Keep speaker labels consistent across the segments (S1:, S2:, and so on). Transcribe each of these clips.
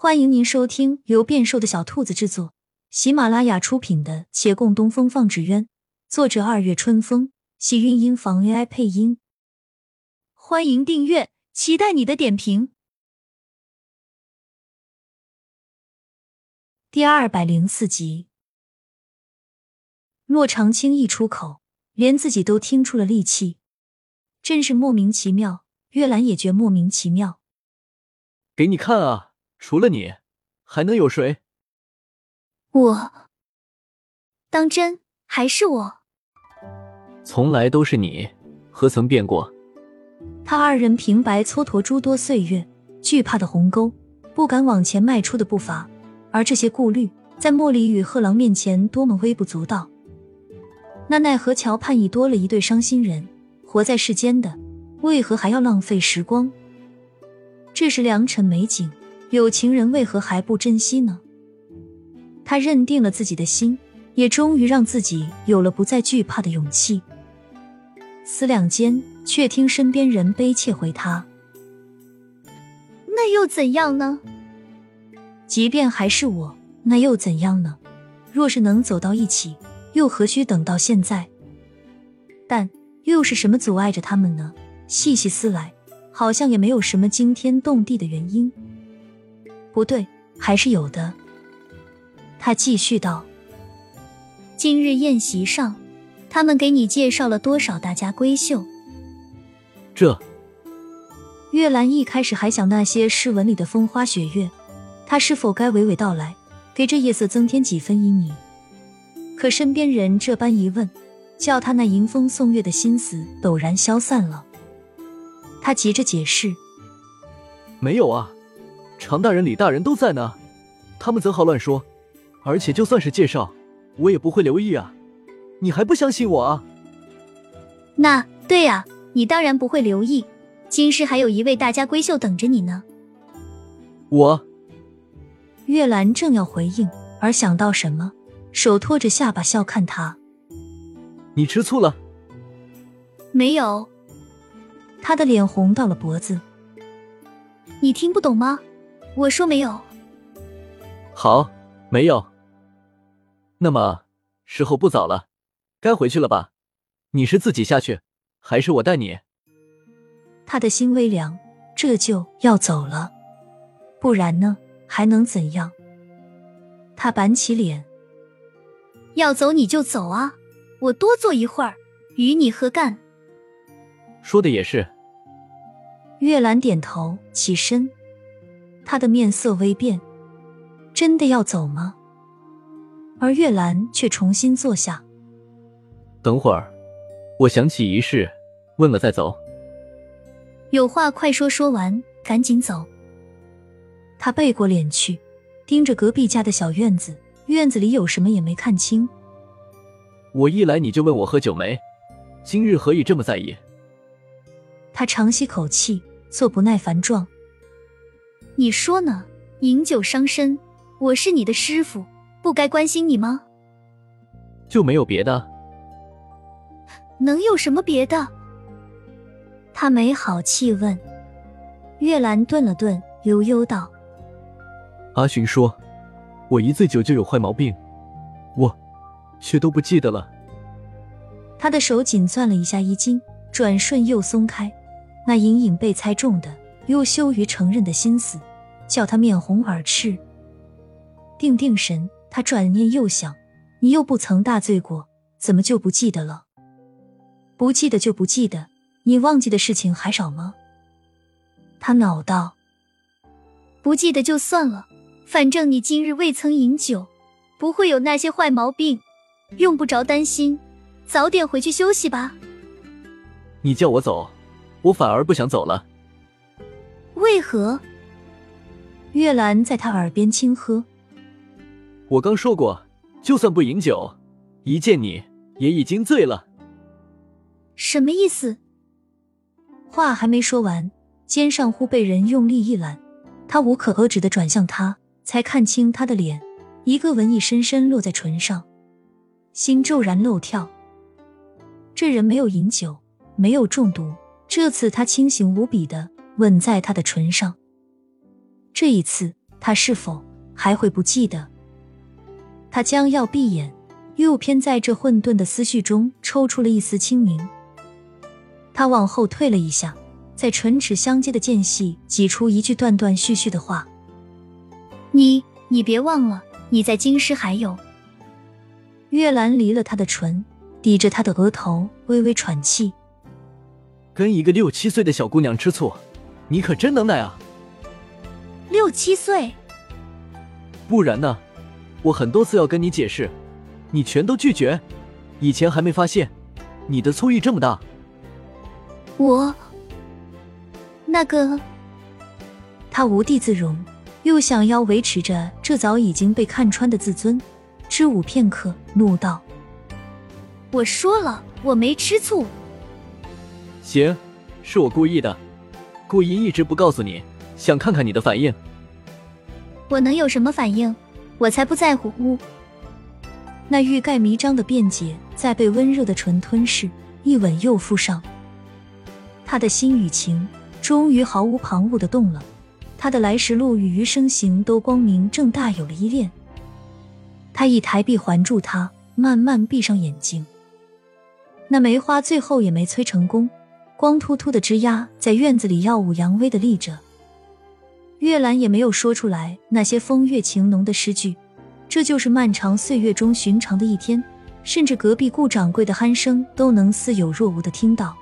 S1: 欢迎您收听由变瘦的小兔子制作、喜马拉雅出品的《且共东风放纸鸢》，作者二月春风，喜韵音房 AI 配音。欢迎订阅，期待你的点评。第二百零四集，洛长青一出口，连自己都听出了戾气，真是莫名其妙。月兰也觉莫名其妙。
S2: 给你看啊！除了你，还能有谁？
S1: 我当真还是我？
S2: 从来都是你，何曾变过？
S1: 他二人平白蹉跎诸多岁月，惧怕的鸿沟，不敢往前迈出的步伐，而这些顾虑，在莫离与贺郎面前多么微不足道。那奈何桥畔已多了一对伤心人，活在世间的，为何还要浪费时光？这是良辰美景。有情人为何还不珍惜呢？他认定了自己的心，也终于让自己有了不再惧怕的勇气。思量间，却听身边人悲切回他：“
S3: 那又怎样呢？
S1: 即便还是我，那又怎样呢？若是能走到一起，又何须等到现在？但又是什么阻碍着他们呢？细细思来，好像也没有什么惊天动地的原因。”不对，还是有的。他继续道：“
S3: 今日宴席上，他们给你介绍了多少大家闺秀？”
S2: 这
S1: 月兰一开始还想那些诗文里的风花雪月，他是否该娓娓道来，给这夜色增添几分旖旎？可身边人这般一问，叫他那迎风送月的心思陡然消散了。他急着解释：“
S2: 没有啊。”常大人、李大人都在呢，他们怎好乱说？而且就算是介绍，我也不会留意啊！你还不相信我啊？
S3: 那对呀，你当然不会留意。京师还有一位大家闺秀等着你呢。
S2: 我
S1: 月兰正要回应，而想到什么，手托着下巴笑看他。
S2: 你吃醋了？
S3: 没有。
S1: 他的脸红到了脖子。
S3: 你听不懂吗？我说没有，
S2: 好，没有。那么时候不早了，该回去了吧？你是自己下去，还是我带你？
S1: 他的心微凉，这就要走了，不然呢？还能怎样？他板起脸，
S3: 要走你就走啊，我多坐一会儿，与你何干？
S2: 说的也是。
S1: 月兰点头，起身。他的面色微变，真的要走吗？而月兰却重新坐下。
S2: 等会儿，我想起一事，问了再走。
S3: 有话快说，说完赶紧走。
S1: 他背过脸去，盯着隔壁家的小院子，院子里有什么也没看清。
S2: 我一来你就问我喝酒没？今日何以这么在意？
S1: 他长吸口气，做不耐烦状。
S3: 你说呢？饮酒伤身，我是你的师傅，不该关心你吗？
S2: 就没有别的？
S3: 能有什么别的？
S1: 他没好气问。月兰顿了顿，悠悠道：“
S2: 阿寻说，我一醉酒就有坏毛病，我却都不记得了。”
S1: 他的手紧攥了一下衣襟，转瞬又松开，那隐隐被猜中的又羞于承认的心思。叫他面红耳赤，定定神。他转念又想，你又不曾大醉过，怎么就不记得了？不记得就不记得，你忘记的事情还少吗？他恼道：“
S3: 不记得就算了，反正你今日未曾饮酒，不会有那些坏毛病，用不着担心。早点回去休息吧。”
S2: 你叫我走，我反而不想走了。
S3: 为何？
S1: 月兰在他耳边轻喝：“
S2: 我刚说过，就算不饮酒，一见你也已经醉了。”
S3: 什么意思？
S1: 话还没说完，肩上忽被人用力一揽，他无可遏止的转向他，才看清他的脸，一个吻意深深落在唇上，心骤然漏跳。这人没有饮酒，没有中毒，这次他清醒无比的吻在他的唇上。这一次，他是否还会不记得？他将要闭眼，又偏在这混沌的思绪中抽出了一丝清明。他往后退了一下，在唇齿相接的间隙挤出一句断断续续的话：“
S3: 你，你别忘了，你在京师还有。”
S1: 月兰离了他的唇，抵着他的额头，微微喘气。
S2: 跟一个六七岁的小姑娘吃醋，你可真能耐啊！
S3: 六七岁，
S2: 不然呢？我很多次要跟你解释，你全都拒绝。以前还没发现，你的醋意这么大。
S3: 我，那个，
S1: 他无地自容，又想要维持着这早已经被看穿的自尊，支吾片刻，怒道：“
S3: 我说了，我没吃醋。”
S2: 行，是我故意的，故意一直不告诉你，想看看你的反应。
S3: 我能有什么反应？我才不在乎！呜，
S1: 那欲盖弥彰的辩解，在被温热的唇吞噬，一吻又附上。他的心与情终于毫无旁骛的动了，他的来时路与余生行都光明正大有了依恋。他以抬臂环住他，慢慢闭上眼睛。那梅花最后也没催成功。光秃秃的枝丫在院子里耀武扬威的立着，月兰也没有说出来那些风月情浓的诗句，这就是漫长岁月中寻常的一天，甚至隔壁顾掌柜的鼾声都能似有若无的听到，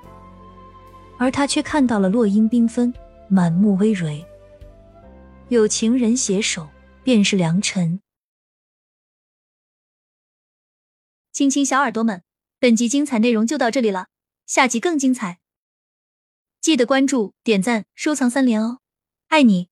S1: 而他却看到了落英缤纷，满目葳蕤，有情人携手，便是良辰。
S3: 亲亲小耳朵们，本集精彩内容就到这里了，下集更精彩。记得关注、点赞、收藏三连哦，爱你！